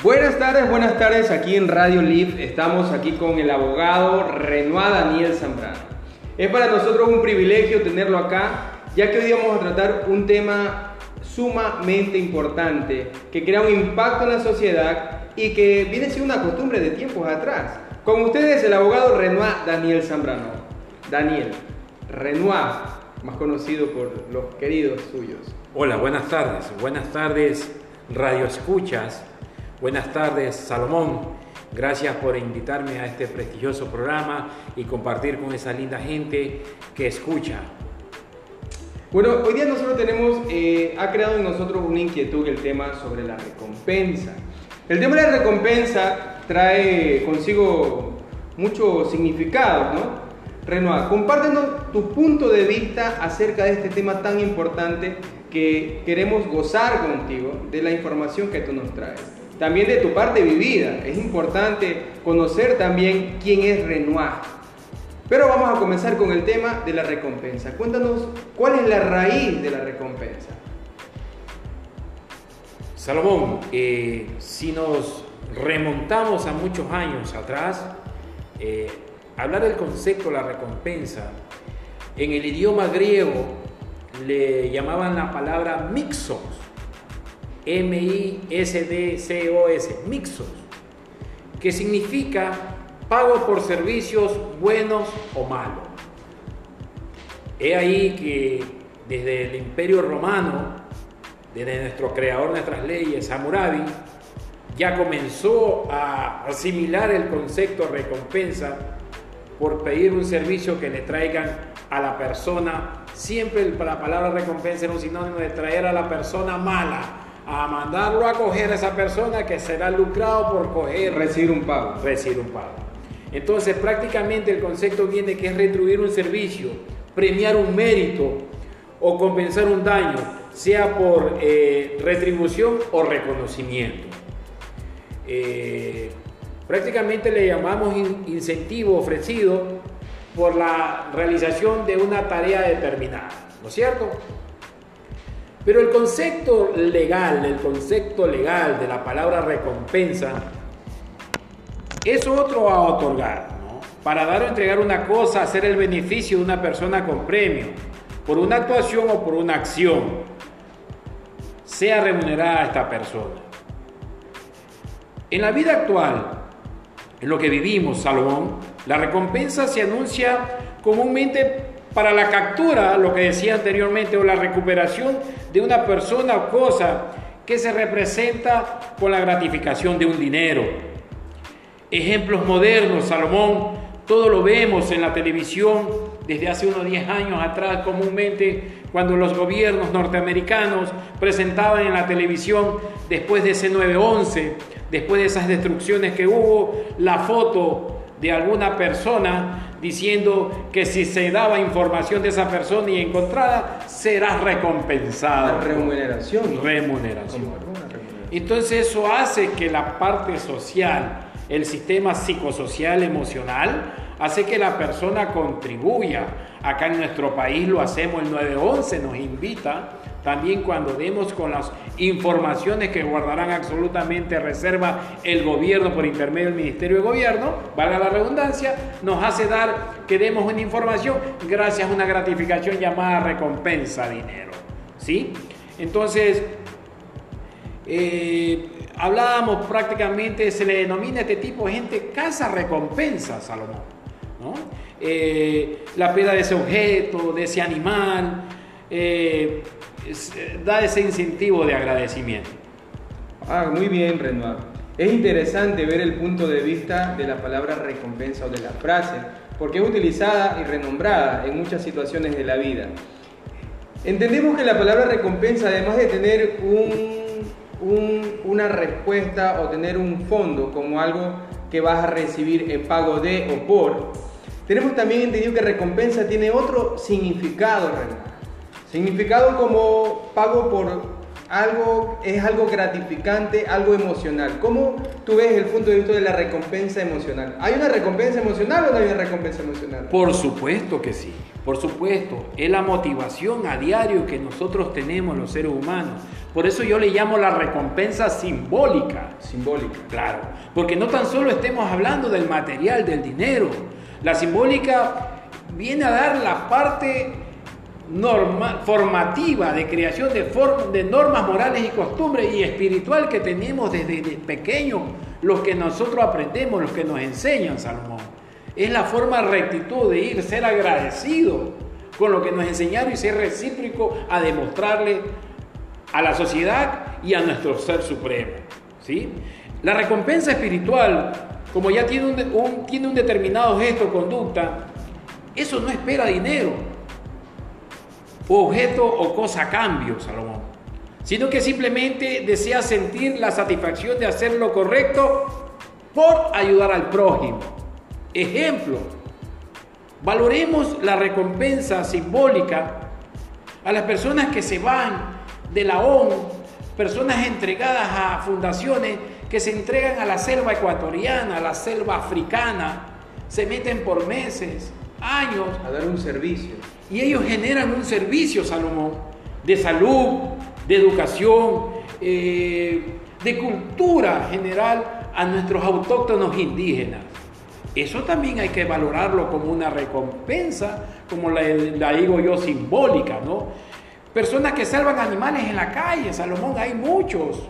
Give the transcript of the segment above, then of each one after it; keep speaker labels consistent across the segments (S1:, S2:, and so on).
S1: Buenas tardes, buenas tardes. Aquí en Radio Live estamos aquí con el abogado Renoir Daniel Zambrano. Es para nosotros un privilegio tenerlo acá, ya que hoy vamos a tratar un tema sumamente importante que crea un impacto en la sociedad y que viene siendo una costumbre de tiempos atrás. Con ustedes el abogado Renoir Daniel Zambrano. Daniel, Renoir, más conocido por los queridos suyos.
S2: Hola, buenas tardes. Buenas tardes, Radio Escuchas. Buenas tardes, Salomón. Gracias por invitarme a este prestigioso programa y compartir con esa linda gente que escucha.
S1: Bueno, hoy día nosotros tenemos, eh, ha creado en nosotros una inquietud el tema sobre la recompensa. El tema de la recompensa trae consigo mucho significado, ¿no? Renoir, compártenos tu punto de vista acerca de este tema tan importante que queremos gozar contigo de la información que tú nos traes también de tu parte vivida. Es importante conocer también quién es Renoir. Pero vamos a comenzar con el tema de la recompensa. Cuéntanos cuál es la raíz de la recompensa.
S2: Salomón, eh, si nos remontamos a muchos años atrás, eh, hablar del concepto de la recompensa, en el idioma griego le llamaban la palabra mixos M-I-S-D-C-O-S, mixos, que significa pago por servicios buenos o malos. He ahí que desde el Imperio Romano, desde nuestro creador, nuestras leyes, Hammurabi, ya comenzó a asimilar el concepto recompensa por pedir un servicio que le traigan a la persona. Siempre la palabra recompensa es un sinónimo de traer a la persona mala, a mandarlo a coger a esa persona que será lucrado por coger.
S1: Recibir un pago.
S2: Recibir un pago. Entonces prácticamente el concepto viene que es retribuir un servicio, premiar un mérito o compensar un daño, sea por eh, retribución o reconocimiento. Eh, prácticamente le llamamos incentivo ofrecido por la realización de una tarea determinada, ¿no es cierto? Pero el concepto legal, el concepto legal de la palabra recompensa, es otro a otorgar. Para dar o entregar una cosa, hacer el beneficio de una persona con premio, por una actuación o por una acción, sea remunerada a esta persona. En la vida actual, en lo que vivimos, Salomón, la recompensa se anuncia comúnmente para la captura, lo que decía anteriormente, o la recuperación de una persona o cosa que se representa con la gratificación de un dinero. Ejemplos modernos, Salomón, todo lo vemos en la televisión desde hace unos 10 años atrás, comúnmente cuando los gobiernos norteamericanos presentaban en la televisión, después de ese 9-11, después de esas destrucciones que hubo, la foto de alguna persona diciendo que si se daba información de esa persona y encontrada, será recompensada.
S1: remuneración.
S2: Remuneración. Entonces eso hace que la parte social, el sistema psicosocial emocional, hace que la persona contribuya. Acá en nuestro país lo hacemos, el 911 nos invita también cuando demos con las informaciones que guardarán absolutamente reserva el gobierno por intermedio del Ministerio de Gobierno, valga la redundancia, nos hace dar que demos una información gracias a una gratificación llamada recompensa dinero. ¿Sí? Entonces, eh, hablábamos prácticamente, se le denomina a este tipo de gente casa recompensa, Salomón. ¿no? Eh, la peda de ese objeto, de ese animal, eh, eh, da ese incentivo de agradecimiento.
S1: Ah, muy bien, Renoir. Es interesante ver el punto de vista de la palabra recompensa o de la frase, porque es utilizada y renombrada en muchas situaciones de la vida. Entendemos que la palabra recompensa, además de tener una respuesta o tener un fondo como algo que vas a recibir en pago de o por, tenemos también entendido que recompensa tiene otro significado, Renoir. Significado como pago por algo, es algo gratificante, algo emocional. ¿Cómo tú ves el punto de vista de la recompensa emocional? ¿Hay una recompensa emocional o no hay una recompensa emocional?
S2: Por supuesto que sí, por supuesto. Es la motivación a diario que nosotros tenemos los seres humanos. Por eso yo le llamo la recompensa simbólica.
S1: Simbólica.
S2: Claro, porque no tan solo estemos hablando del material, del dinero. La simbólica viene a dar la parte norma, formativa de creación de, normas morales y costumbres y espiritual que tenemos desde, pequeños, los que nosotros aprendemos, los que nos enseñan Salomón. Es la forma rectitud de ir, ser agradecido con lo que nos enseñaron y ser recíproco a demostrarle a la sociedad y a nuestro ser supremo. ¿sí? La recompensa espiritual, como ya tiene un, tiene un determinado gesto o conducta, eso no espera dinero, objeto o cosa a cambio, Salomón, sino que simplemente desea sentir la satisfacción de hacer lo correcto por ayudar al prójimo. Ejemplo, valoremos la recompensa simbólica a las personas que se van de la ONU, personas entregadas a fundaciones que se entregan a la selva ecuatoriana, a la selva africana, se meten por meses, años.
S1: A dar un servicio.
S2: Y ellos generan un servicio, Salomón, de salud, de educación, eh, de cultura general a nuestros autóctonos indígenas. Eso también hay que valorarlo como una recompensa, como la, la digo yo, simbólica, ¿no? Personas que salvan animales en la calle, Salomón, hay muchos.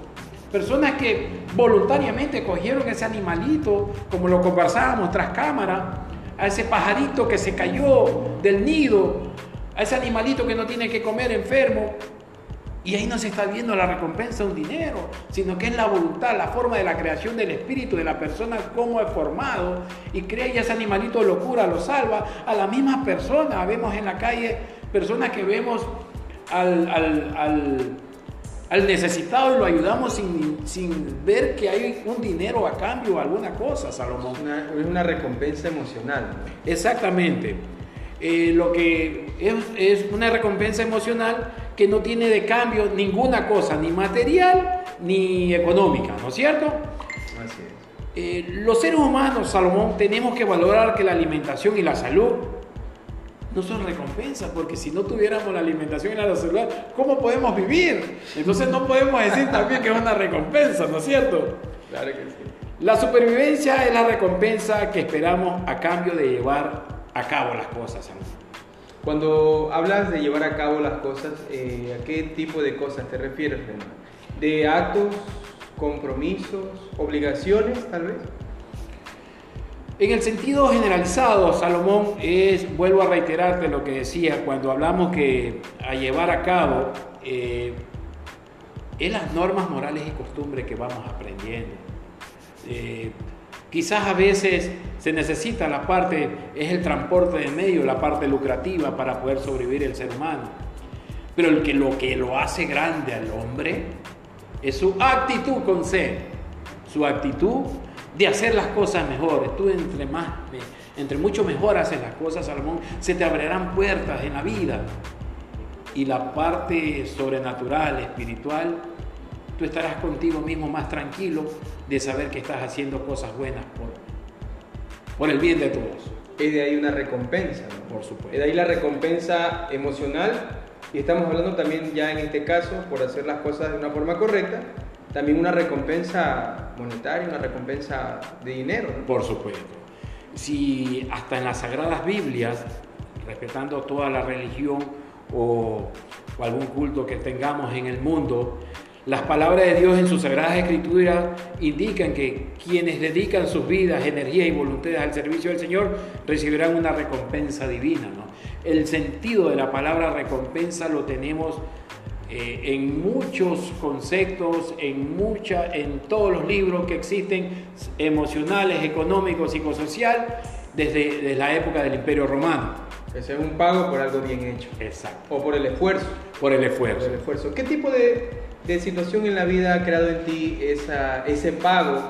S2: Personas que voluntariamente cogieron ese animalito, como lo conversábamos tras cámara, a ese pajarito que se cayó del nido, a ese animalito que no tiene que comer enfermo. Y ahí no se está viendo la recompensa de un dinero, sino que es la voluntad, la forma de la creación del espíritu de la persona, cómo es formado, y crea y ese animalito lo cura, lo salva. A la misma persona, vemos en la calle personas que vemos al, al al necesitado y lo ayudamos sin, ver que hay un dinero a cambio o alguna cosa, Salomón.
S1: Es una, recompensa emocional.
S2: Exactamente. Eh, lo que es, es, una recompensa emocional que no tiene de cambio ninguna cosa, ni material ni económica, ¿no es cierto?
S1: Así es.
S2: Eh, los seres humanos, Salomón, tenemos que valorar que la alimentación y la salud no son recompensas, porque si no tuviéramos la alimentación y la salud, ¿cómo podemos vivir? Entonces no podemos decir también que es una recompensa, ¿no es cierto?
S1: Claro que sí.
S2: La supervivencia es la recompensa que esperamos a cambio de llevar a cabo las cosas.
S1: Cuando hablas de llevar a cabo las cosas, eh, ¿a qué tipo de cosas te refieres, ¿De actos, compromisos, obligaciones, tal vez?
S2: En el sentido generalizado, Salomón, es, vuelvo a reiterarte lo que decía, cuando hablamos que a llevar a cabo eh, es las normas morales y costumbres que vamos aprendiendo. Eh, quizás a veces se necesita la parte, es el transporte de medio, la parte lucrativa para poder sobrevivir el ser humano. Pero el que, lo que lo hace grande al hombre es su actitud con C, su actitud de hacer las cosas mejores. Tú entre más, entre mucho mejor haces las cosas, Salomón, se te abrirán puertas en la vida. Y la parte sobrenatural, espiritual, tú estarás contigo mismo más tranquilo de saber que estás haciendo cosas buenas por, por el bien de todos.
S1: Es de ahí una recompensa,
S2: Por supuesto.
S1: Es de ahí la recompensa emocional y estamos hablando también ya en este caso por hacer las cosas de una forma correcta, también una recompensa monetaria, una recompensa de dinero.
S2: Por supuesto. Si hasta en las Sagradas Biblias, respetando toda la religión o, o algún culto que tengamos en el mundo, las palabras de Dios en sus sagradas escrituras indican que quienes dedican sus vidas, energía y voluntades al servicio del Señor recibirán una recompensa divina. ¿no? El sentido de la palabra recompensa lo tenemos eh, en muchos conceptos, en, mucha, en todos los libros que existen, emocionales, económicos, psicosocial, desde, desde la época del Imperio Romano.
S1: Ese es un pago por algo bien hecho.
S2: Exacto.
S1: O por el esfuerzo.
S2: Por el esfuerzo.
S1: Por el esfuerzo. ¿Qué tipo de, de, situación en la vida ha creado en ti esa, ese pago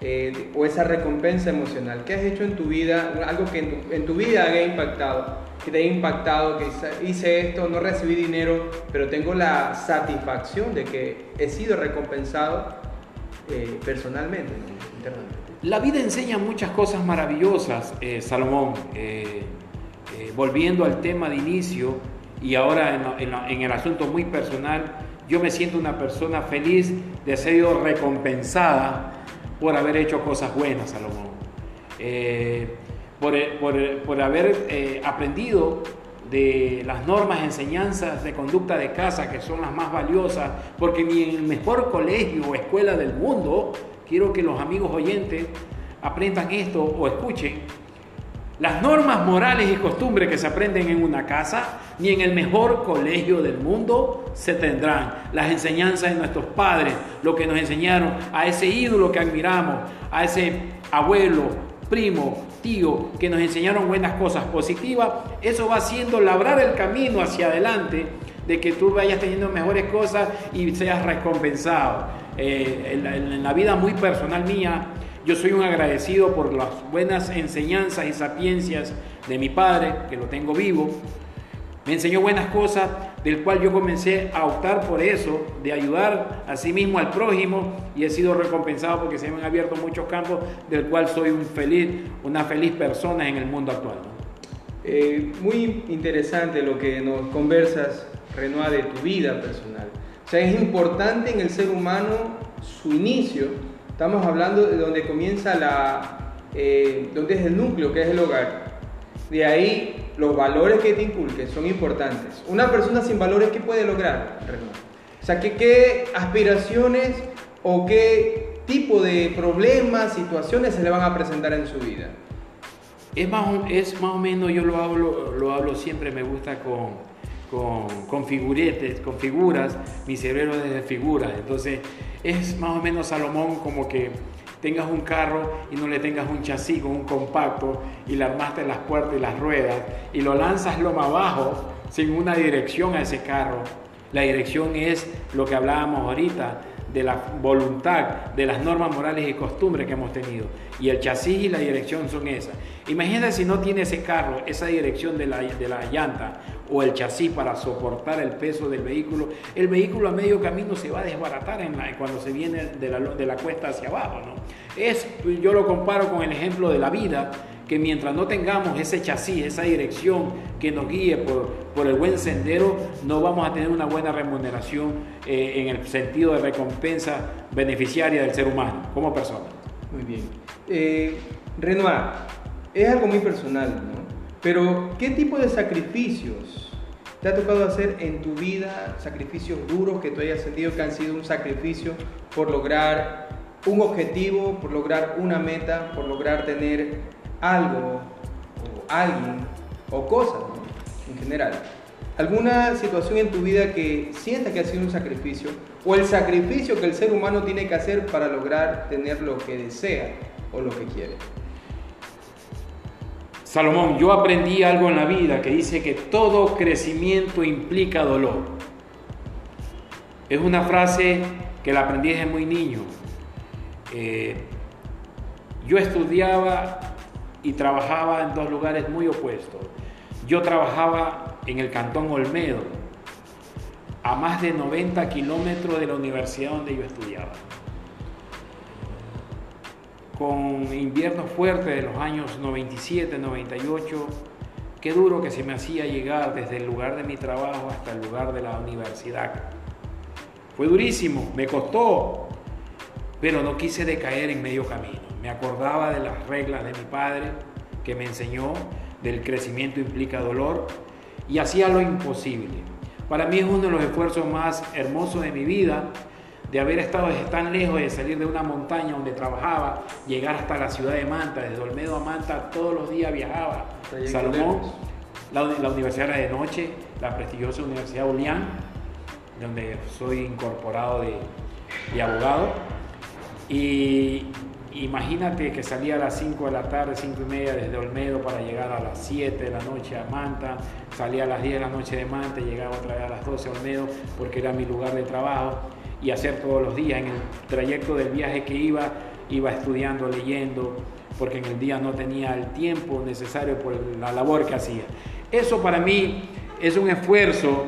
S1: eh, o esa recompensa emocional? ¿Qué has hecho en tu vida? Algo que en tu, en tu vida haya impactado, que te haya impactado, que hice esto, no recibí dinero, pero tengo la satisfacción de que he sido recompensado eh, personalmente, internamente.
S2: La vida enseña muchas cosas maravillosas, eh, Salomón. volviendo al tema de inicio y ahora en, en el asunto muy personal, yo me siento una persona feliz de ser recompensada por haber hecho cosas buenas, Salomón. Eh, por, por, haber eh, aprendido de las normas, enseñanzas de conducta de casa, que son las más valiosas, porque ni en el mejor colegio o escuela del mundo, quiero que los amigos oyentes aprendan esto o escuchen, las normas morales y costumbres que se aprenden en una casa, ni en el mejor colegio del mundo se tendrán. Las enseñanzas de nuestros padres, lo que nos enseñaron a ese ídolo que admiramos, a ese abuelo, primo, tío, que nos enseñaron buenas cosas positivas, eso va haciendo labrar el camino hacia adelante de que tú vayas teniendo mejores cosas y seas recompensado. Eh, en la vida muy personal mía, yo soy un agradecido por las buenas enseñanzas y sapiencias de mi padre, que lo tengo vivo. Me enseñó buenas cosas, del cual yo comencé a optar por eso, de ayudar a sí mismo al prójimo, y he sido recompensado porque se me han abierto muchos campos, del cual soy un feliz, una feliz persona en el mundo actual.
S1: Eh, muy interesante lo que nos conversas, Renoir, de tu vida personal. O sea, es importante en el ser humano su inicio, Estamos hablando de donde comienza la, eh, donde es el núcleo, que es el hogar. De ahí los valores que te inculquen son importantes. Una persona sin valores, ¿qué puede lograr? O sea, ¿qué, qué aspiraciones o qué tipo de problemas, situaciones se le van a presentar en su vida?
S2: Es más, es más o menos, yo lo hablo, lo hablo siempre, me gusta con, con, con figuretes, con figuras, mi cerebro es de figuras. Entonces, es más o menos Salomón como que tengas un carro y no le tengas un chasis con un compacto y le armaste las puertas y las ruedas y lo lanzas lo más abajo sin una dirección a ese carro. La dirección es lo que hablábamos ahorita, de la voluntad, de las normas morales y costumbres que hemos tenido. Y el chasis y la dirección son esas. Imagínate si no tiene ese carro, esa dirección de la, de la llanta o el chasis para soportar el peso del vehículo, el vehículo a medio camino se va a desbaratar en cuando se viene de la, de la cuesta hacia abajo. ¿no? Es, yo lo comparo con el ejemplo de la vida, que mientras no tengamos ese chasis, esa dirección que nos guíe por, por el buen sendero, no vamos a tener una buena remuneración eh, en el sentido de recompensa beneficiaria del ser humano como persona.
S1: Muy bien. Eh, Renoir, es algo muy personal, ¿no? Pero, ¿qué tipo de sacrificios te ha tocado hacer en tu vida? Sacrificios duros que tú hayas sentido que han sido un sacrificio por lograr un objetivo, por lograr una meta, por lograr tener algo o alguien o cosas en general. ¿Alguna situación en tu vida que sientas que ha sido un sacrificio o el sacrificio que el ser humano tiene que hacer para lograr tener lo que desea o lo que quiere?
S2: Salomón, yo aprendí algo en la vida que dice que todo crecimiento implica dolor. Es una frase que la aprendí desde muy niño. Eh, yo estudiaba y trabajaba en dos lugares muy opuestos. Yo trabajaba en el Cantón Olmedo, a más de 90 kilómetros de la universidad donde yo estudiaba con invierno fuerte de los años 97, 98, qué duro que se me hacía llegar desde el lugar de mi trabajo hasta el lugar de la universidad. Fue durísimo, me costó, pero no quise decaer en medio camino. Me acordaba de las reglas de mi padre que me enseñó, del crecimiento implica dolor, y hacía lo imposible. Para mí es uno de los esfuerzos más hermosos de mi vida de haber estado tan lejos de salir de una montaña donde trabajaba, llegar hasta la ciudad de Manta, desde Olmedo a Manta todos los días viajaba. Salomón, la, universidad era de noche, la prestigiosa Universidad Ulián, donde soy incorporado de, de abogado. Y imagínate que salía a las 5 de la tarde, 5 y media desde Olmedo para llegar a las 7 de la noche a Manta, salía a las 10 de la noche de Manta, llegaba otra vez a las 12 a Olmedo porque era mi lugar de trabajo y hacer todos los días. En el trayecto del viaje que iba, iba estudiando, leyendo, porque en el día no tenía el tiempo necesario por la labor que hacía. Eso para mí es un esfuerzo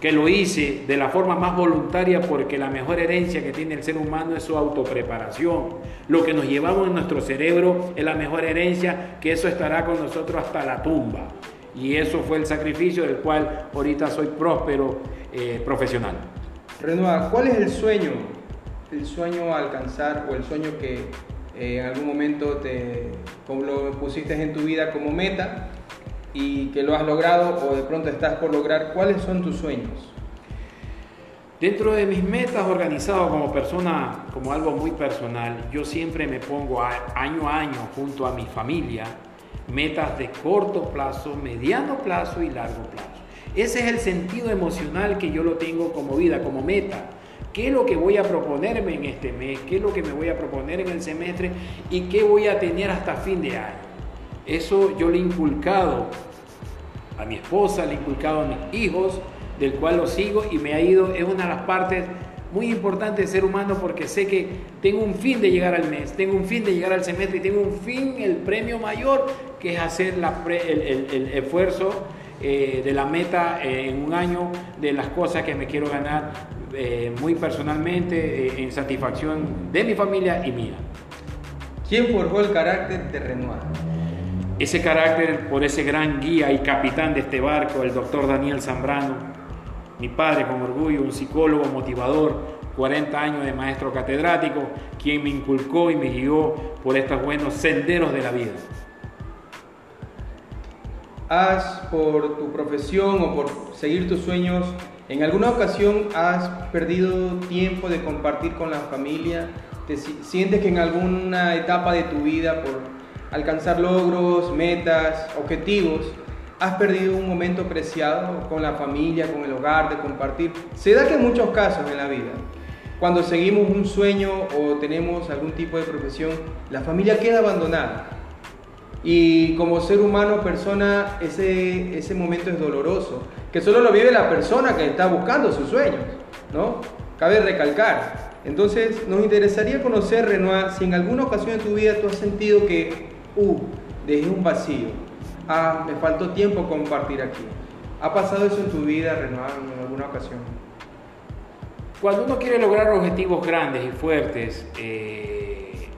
S2: que lo hice de la forma más voluntaria porque la mejor herencia que tiene el ser humano es su autopreparación. Lo que nos llevamos en nuestro cerebro es la mejor herencia, que eso estará con nosotros hasta la tumba. Y eso fue el sacrificio del cual ahorita soy próspero eh, profesional.
S1: Renoir, ¿cuál es el sueño? El sueño a alcanzar o el sueño que eh, en algún momento te lo pusiste en tu vida como meta y que lo has logrado o de pronto estás por lograr, ¿cuáles son tus sueños?
S2: Dentro de mis metas organizado como persona, como algo muy personal, yo siempre me pongo año a año junto a mi familia metas de corto plazo, mediano plazo y largo plazo. Ese es el sentido emocional que yo lo tengo como vida, como meta. ¿Qué es lo que voy a proponerme en este mes? ¿Qué es lo que me voy a proponer en el semestre? ¿Y qué voy a tener hasta fin de año? Eso yo le he inculcado a mi esposa, le he inculcado a mis hijos, del cual lo sigo y me ha ido, es una de las partes muy importantes de ser humano porque sé que tengo un fin de llegar al mes, tengo un fin de llegar al semestre y tengo un fin, el premio mayor, que es hacer el esfuerzo eh, de la meta eh, en un año, de las cosas que me quiero ganar eh, muy personalmente, en satisfacción de mi familia y mía.
S1: ¿Quién forjó el carácter de Renoir?
S2: Ese carácter por ese gran guía y capitán de este barco, el doctor Daniel Zambrano, mi padre con orgullo, un psicólogo motivador, 40 años de maestro catedrático, quien me inculcó y me guió por estos buenos senderos de la vida
S1: has por tu profesión o por seguir tus sueños, en alguna ocasión has perdido tiempo de compartir con la familia, te sientes que en alguna etapa de tu vida por alcanzar logros, metas, objetivos, has perdido un momento preciado con la familia, con el hogar, de compartir. Se da que en muchos casos en la vida, cuando seguimos un sueño o tenemos algún tipo de profesión, la familia queda abandonada y como ser humano, persona, ese, ese momento es doloroso, que solo lo vive la persona que está buscando sus sueños, ¿no? Cabe recalcar. Entonces, nos interesaría conocer, Renoir, si en alguna ocasión de tu vida tú has sentido que, uh, dejé un vacío, ah, me faltó tiempo compartir aquí. ¿Ha pasado eso en tu vida, Renoir, en alguna ocasión?
S2: Cuando uno quiere lograr objetivos grandes y fuertes, eh,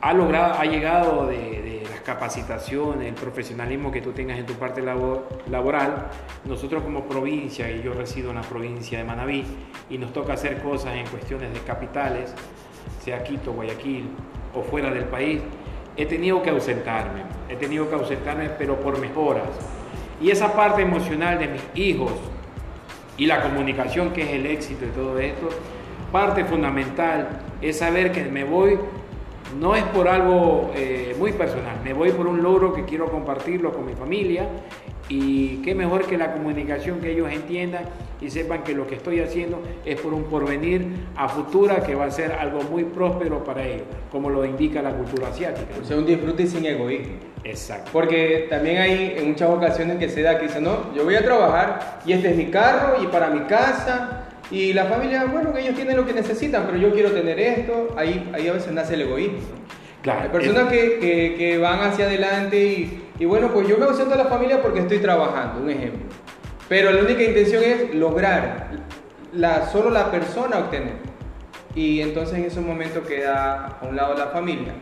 S2: ha, logrado, ha llegado de capacitación, el profesionalismo que tú tengas en tu parte laboral, nosotros como provincia, y yo resido en la provincia de Manabí, y nos toca hacer cosas en cuestiones de capitales, sea Quito, Guayaquil o fuera del país, he tenido que ausentarme, he tenido que ausentarme, pero por mejoras. Y esa parte emocional de mis hijos y la comunicación, que es el éxito de todo esto, parte fundamental es saber que me voy no es por algo eh, muy personal, me voy por un logro que quiero compartirlo con mi familia y qué mejor que la comunicación que ellos entiendan y sepan que lo que estoy haciendo es por un porvenir a futura que va a ser algo muy próspero para ellos, como lo indica la cultura asiática.
S1: O sea, un disfrute sin egoísmo.
S2: Exacto.
S1: Porque también hay en muchas ocasiones que se da que dicen, no, yo voy a trabajar y este es mi carro y para mi casa y la familia, bueno, que ellos tienen lo que necesitan, pero yo quiero tener esto, ahí, ahí a veces nace el egoísmo. Claro, Hay personas que, que, que, van hacia adelante y, y, bueno, pues yo me ausento de la familia porque estoy trabajando, un ejemplo. Pero la única intención es lograr, la, solo la persona obtener. Y entonces en ese momento queda a un lado la familia.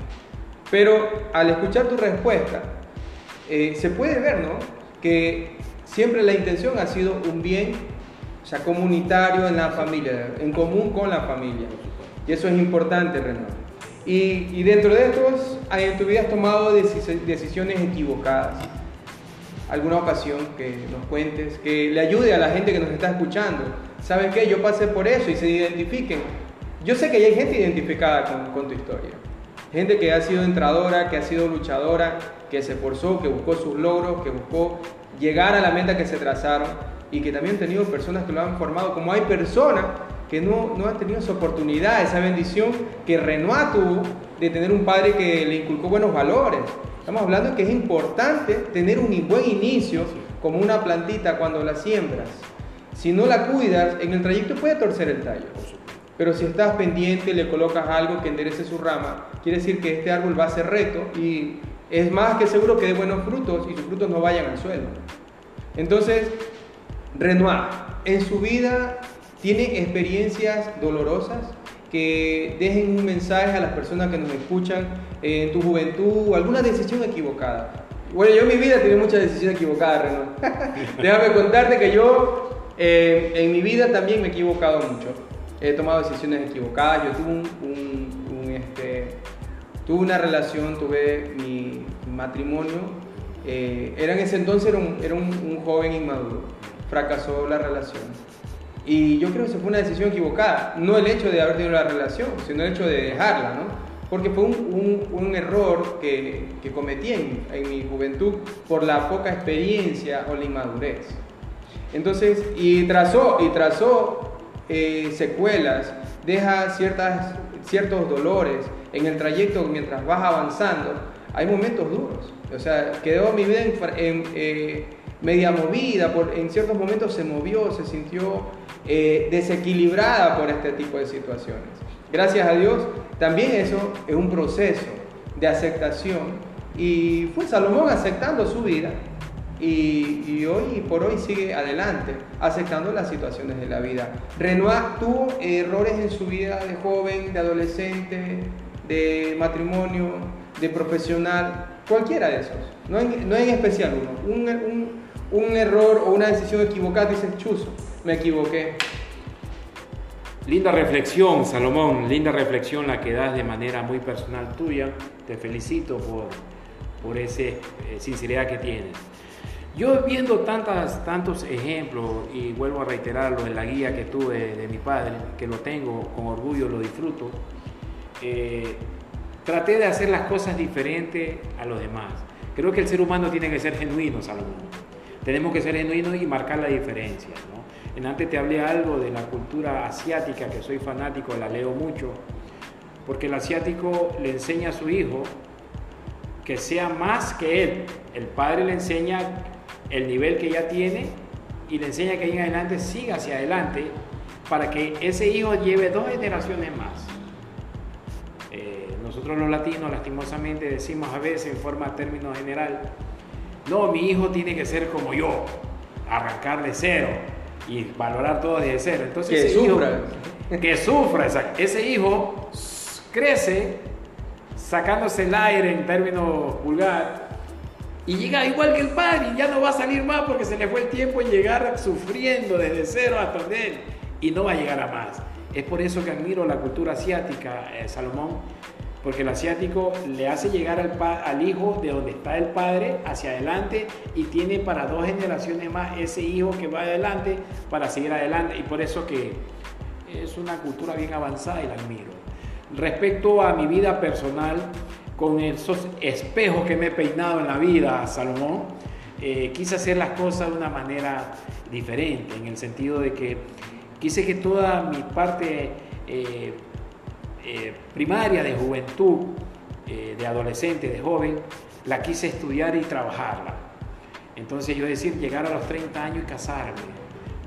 S1: Pero al escuchar tu respuesta, eh, se puede ver, ¿no? Que siempre la intención ha sido un bien o sea, comunitario en la familia, en común con la familia. Y eso es importante, Renato. Y, y, dentro de estos, en tu vida has tomado decisiones equivocadas. Alguna ocasión que nos cuentes, que le ayude a la gente que nos está escuchando. ¿Saben qué? Yo pasé por eso y se identifiquen. Yo sé que hay gente identificada con, con tu historia. Gente que ha sido entradora, que ha sido luchadora, que se esforzó, que buscó sus logros, que buscó llegar a la meta que se trazaron y que también han tenido personas que lo han formado, como hay personas que no, no han tenido esa oportunidad, esa bendición que Renoir tuvo de tener un padre que le inculcó buenos valores. Estamos hablando de que es importante tener un buen inicio como una plantita cuando la siembras. Si no la cuidas, en el trayecto puede torcer el tallo. Pero si estás pendiente, le colocas algo que enderece su rama, quiere decir que este árbol va a ser reto y es más que seguro que dé buenos frutos y sus frutos no vayan al suelo. Entonces, Renoir, en su vida tiene experiencias dolorosas que dejen un mensaje a las personas que nos escuchan en tu juventud, alguna decisión equivocada. Bueno, yo en mi vida tenido muchas decisiones equivocadas, Renoir. Déjame contarte que yo eh, en mi vida también me he equivocado mucho. He tomado decisiones equivocadas. Yo tuve un, este, tuve una relación, tuve mi matrimonio. Eh, era en ese entonces era, un, era un, joven inmaduro. Fracasó la relación. Y yo creo que fue una decisión equivocada. No el hecho de haber tenido la relación, sino el hecho de dejarla, ¿no? Porque fue un, un error que, que cometí en, en, mi juventud por la poca experiencia o la inmadurez. Entonces, y trazó, y trazó eh, secuelas, deja ciertas, ciertos dolores en el trayecto mientras vas avanzando. Hay momentos duros. O sea, quedó mi vida en, eh, media movida, por, en ciertos momentos se movió, se sintió eh, desequilibrada por este tipo de situaciones. Gracias a Dios, también eso es un proceso de aceptación y fue Salomón aceptando su vida y, hoy por hoy sigue adelante, aceptando las situaciones de la vida. Renoir tuvo errores en su vida de joven, de adolescente, de matrimonio, de profesional, cualquiera de esos, no hay, no en especial uno. Un, un, error o una decisión equivocada, dice chuzo, me equivoqué.
S2: Linda reflexión, Salomón, linda reflexión la que das de manera muy personal tuya. Te felicito por, por esa eh, sinceridad que tienes. Yo viendo tantas, tantos ejemplos, y vuelvo a reiterarlo en la guía que tuve de mi padre, que lo tengo con orgullo, lo disfruto, eh, traté de hacer las cosas diferentes a los demás. Creo que el ser humano tiene que ser genuino, Salomón. Tenemos que ser genuinos y marcar la diferencia. En antes te hablé algo de la cultura asiática, que soy fanático, la leo mucho, porque el asiático le enseña a su hijo que sea más que él. El padre le enseña el nivel que ya tiene y le enseña que ahí en adelante siga hacia adelante para que ese hijo lleve dos generaciones más. Eh, nosotros los latinos lastimosamente decimos a veces en forma término general, no, mi hijo tiene que ser como yo, arrancar de cero y valorar todo desde cero. Entonces,
S1: que sufra.
S2: que sufra, ese hijo crece sacándose el aire en términos vulgar y llega igual que el padre y ya no va a salir más porque se le fue el tiempo en llegar sufriendo desde cero hasta él y no va a llegar a más. Es por eso que admiro la cultura asiática, eh, Salomón, porque el asiático le hace llegar al, al, hijo de donde está el padre hacia adelante y tiene para dos generaciones más ese hijo que va adelante para seguir adelante y por eso que es una cultura bien avanzada y la admiro. Respecto a mi vida personal, con esos espejos que me he peinado en la vida, Salomón, eh, quise hacer las cosas de una manera diferente, en el sentido de que quise que toda mi parte eh, eh, primaria de juventud, de adolescente, de joven, la quise estudiar y trabajarla. Entonces yo decir, llegar a los 30 años y casarme,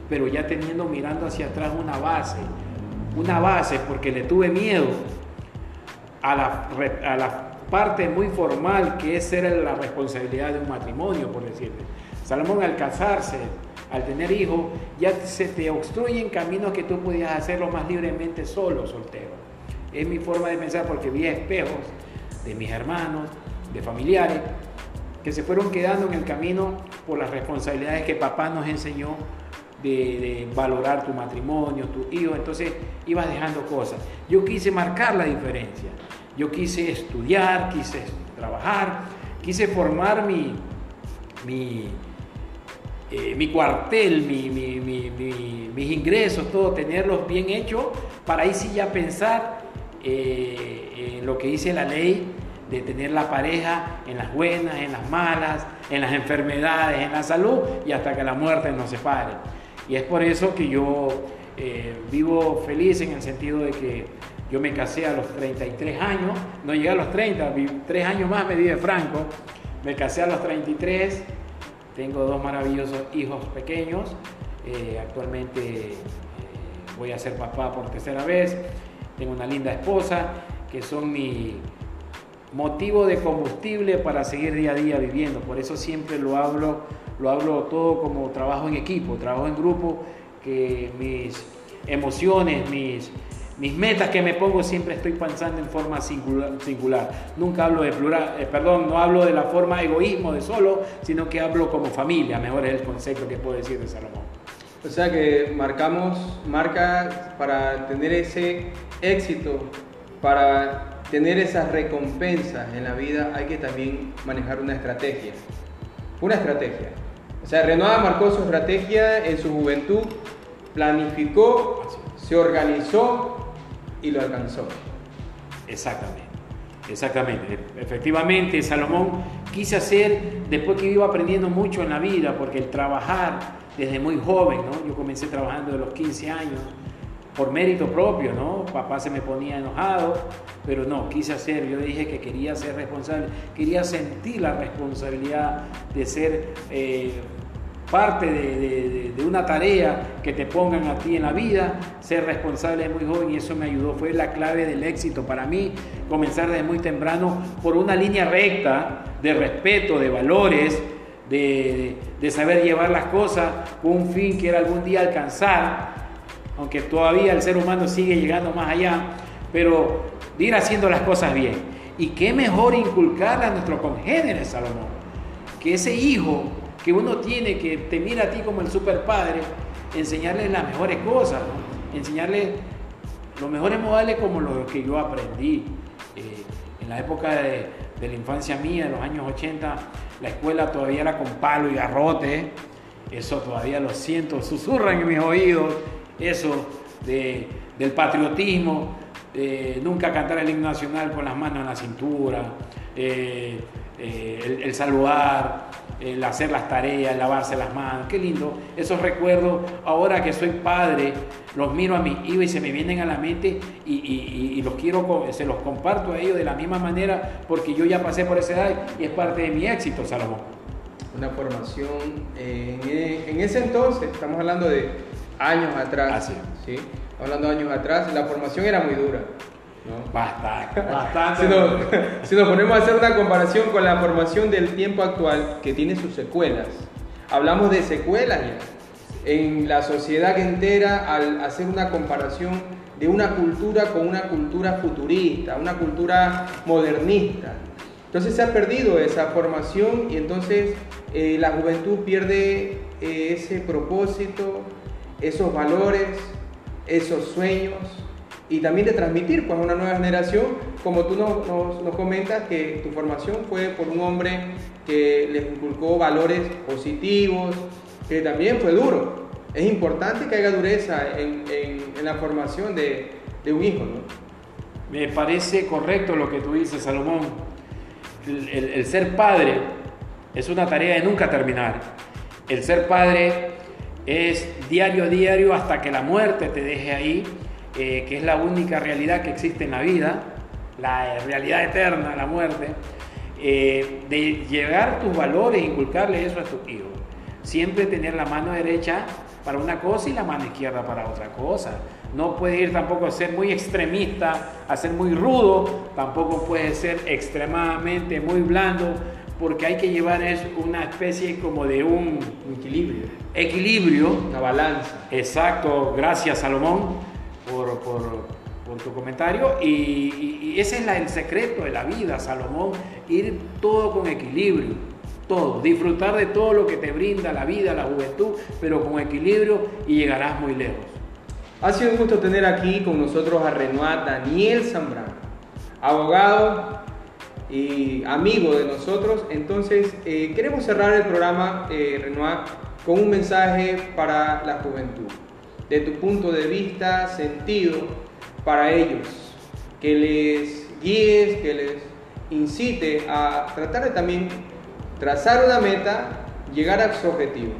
S2: pero ya teniendo mirando hacia atrás una base, una base porque le tuve miedo a la, a la parte muy formal que es ser la responsabilidad de un matrimonio, por decirte. Salomón al casarse, al tener hijos, ya se te obstruyen caminos que tú podías hacerlo más libremente solo, soltero. Es mi forma de pensar porque vi espejos de mis hermanos, de familiares, que se fueron quedando en el camino por las responsabilidades que papá nos enseñó de, valorar tu matrimonio, tu hijo, entonces ibas dejando cosas. Yo quise marcar la diferencia. Yo quise estudiar, quise trabajar, quise formar mi, mi, eh, cuartel, mis ingresos, todo, tenerlos bien hechos, para ahí sí ya pensar eh, en lo que dice la ley de tener la pareja en las buenas, en las malas, en las enfermedades, en la salud y hasta que la muerte nos separe. Y es por eso que yo eh, vivo feliz en el sentido de que yo me casé a los 33 años, no llegué a los 30, tres años más me di de Franco. Me casé a los 33, tengo dos maravillosos hijos pequeños. Eh, actualmente eh, voy a ser papá por tercera vez, tengo una linda esposa, que son mi motivo de combustible para seguir día a día viviendo. Por eso siempre lo hablo, lo hablo todo como trabajo en equipo, trabajo en grupo, que mis emociones, mis, mis metas que me pongo siempre estoy pensando en forma singular. Nunca hablo de plural, eh, perdón, no hablo de la forma egoísmo de solo, sino que hablo como familia, mejor es el concepto que puedo decir de Salomón.
S1: O sea que marcamos, marca para tener ese éxito, para tener esas recompensas en la vida, hay que también manejar una estrategia. Una estrategia. O sea, Renoir marcó su estrategia en su juventud, planificó, se organizó y lo alcanzó.
S2: Exactamente. Exactamente, efectivamente Salomón quise hacer, después que iba aprendiendo mucho en la vida, porque el trabajar desde muy joven, ¿no? Yo comencé trabajando de los 15 años por mérito propio, ¿no? Papá se me ponía enojado, pero no, quise hacer, yo dije que quería ser responsable, quería sentir la responsabilidad de ser eh, parte de, una tarea que te pongan a ti en la vida, ser responsable muy joven y eso me ayudó, fue la clave del éxito para mí, comenzar desde muy temprano por una línea recta de respeto, de valores, de, de saber llevar las cosas con un fin que era algún día alcanzar, aunque todavía el ser humano sigue llegando más allá, pero de ir haciendo las cosas bien. Y qué mejor inculcarle a nuestro congénere Salomón, que ese hijo que uno tiene, que te mira a ti como el super padre, enseñarle las mejores cosas, enseñarle los mejores modales como los que yo aprendí. Eh, en la época de, la infancia mía, en los años 80, la escuela todavía era con palo y garrote, eso todavía lo siento, susurran en mis oídos, eso del patriotismo, nunca cantar el himno nacional con las manos en la cintura, eh, eh, el, saludar, el hacer las tareas, lavarse las manos, qué lindo. Esos recuerdos, ahora que soy padre, los miro a mis hijos y se me vienen a la mente y, los quiero, se los comparto a ellos de la misma manera porque yo ya pasé por esa edad y es parte de mi éxito, Salomón.
S1: Una formación, eh, en, ese entonces, estamos hablando de años atrás, ¿sí? hablando de años atrás, la formación era muy dura.
S2: Bastante, bastante.
S1: si, nos, ponemos a hacer una comparación con la formación del tiempo actual, que tiene sus secuelas, hablamos de secuelas ya. En la sociedad entera, al hacer una comparación de una cultura con una cultura futurista, una cultura modernista. Entonces se ha perdido esa formación y entonces eh, la juventud pierde eh, ese propósito, esos valores, esos sueños y también de transmitir pues, a una nueva generación, como tú nos, nos, comentas que tu formación fue por un hombre que les inculcó valores positivos, que también fue duro. Es importante que haya dureza en, en, la formación de, de, un hijo. ¿no?
S2: Me parece correcto lo que tú dices, Salomón. El, el ser padre es una tarea de nunca terminar. El ser padre es diario a diario hasta que la muerte te deje ahí eh, que es la única realidad que existe en la vida, la realidad eterna, la muerte, eh, de llegar tus valores, inculcarle eso a tus hijos. Siempre tener la mano derecha para una cosa y la mano izquierda para otra cosa. No puede ir tampoco a ser muy extremista, a ser muy rudo, tampoco puede ser extremadamente muy blando, porque hay que llevar es una especie como de un
S1: equilibrio.
S2: Equilibrio.
S1: Una balanza.
S2: Exacto, gracias Salomón por, por, tu comentario. Y, ese es el secreto de la vida, Salomón, ir todo con equilibrio, todo, disfrutar de todo lo que te brinda la vida, la juventud, pero con equilibrio y llegarás muy lejos.
S1: Ha sido un gusto tener aquí con nosotros a Renoir Daniel Zambrano, abogado y amigo de nosotros. Entonces, eh, queremos cerrar el programa, eh, Renoir, con un mensaje para la juventud de tu punto de vista, sentido para ellos, que les guíes, que les incite a tratar de también trazar una meta, llegar a su objetivo.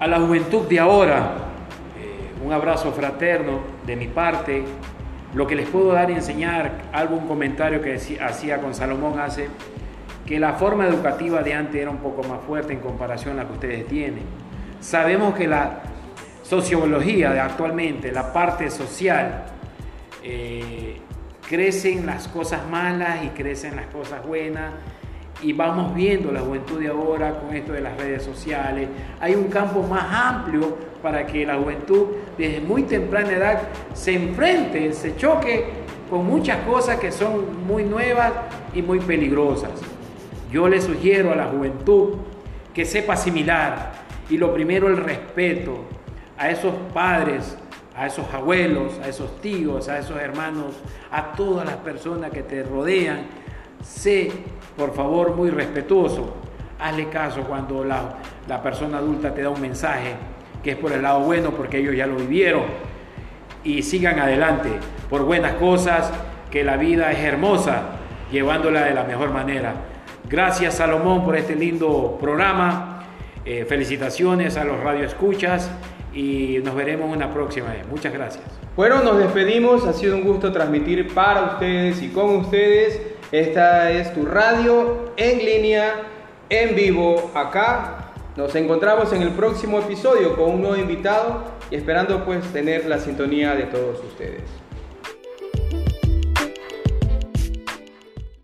S2: A la juventud de ahora, eh, un abrazo fraterno de mi parte. Lo que les puedo dar y enseñar, algún comentario que hacía con Salomón hace, que la forma educativa de antes era un poco más fuerte en comparación a la que ustedes tienen. Sabemos que la sociología de actualmente, la parte social, eh, crecen las cosas malas y crecen las cosas buenas y vamos viendo la juventud de ahora con esto de las redes sociales. Hay un campo más amplio para que la juventud desde muy temprana edad se enfrente, se choque con muchas cosas que son muy nuevas y muy peligrosas. Yo le sugiero a la juventud que sepa asimilar y lo primero el respeto a esos padres, a esos abuelos, a esos tíos, a esos hermanos, a todas las personas que te rodean. Sé, por favor, muy respetuoso. Hazle caso cuando la, la persona adulta te da un mensaje que es por el lado bueno porque ellos ya lo vivieron. Y sigan adelante por buenas cosas, que la vida es hermosa, llevándola de la mejor manera. Gracias Salomón por este lindo programa. Eh, felicitaciones a los radioescuchas y nos veremos una próxima vez. Muchas gracias.
S1: Bueno, nos despedimos. Ha sido un gusto transmitir para ustedes y con ustedes. Esta es tu radio en línea, en vivo, acá. Nos encontramos en el próximo episodio con un nuevo invitado y esperando pues tener la sintonía de todos ustedes.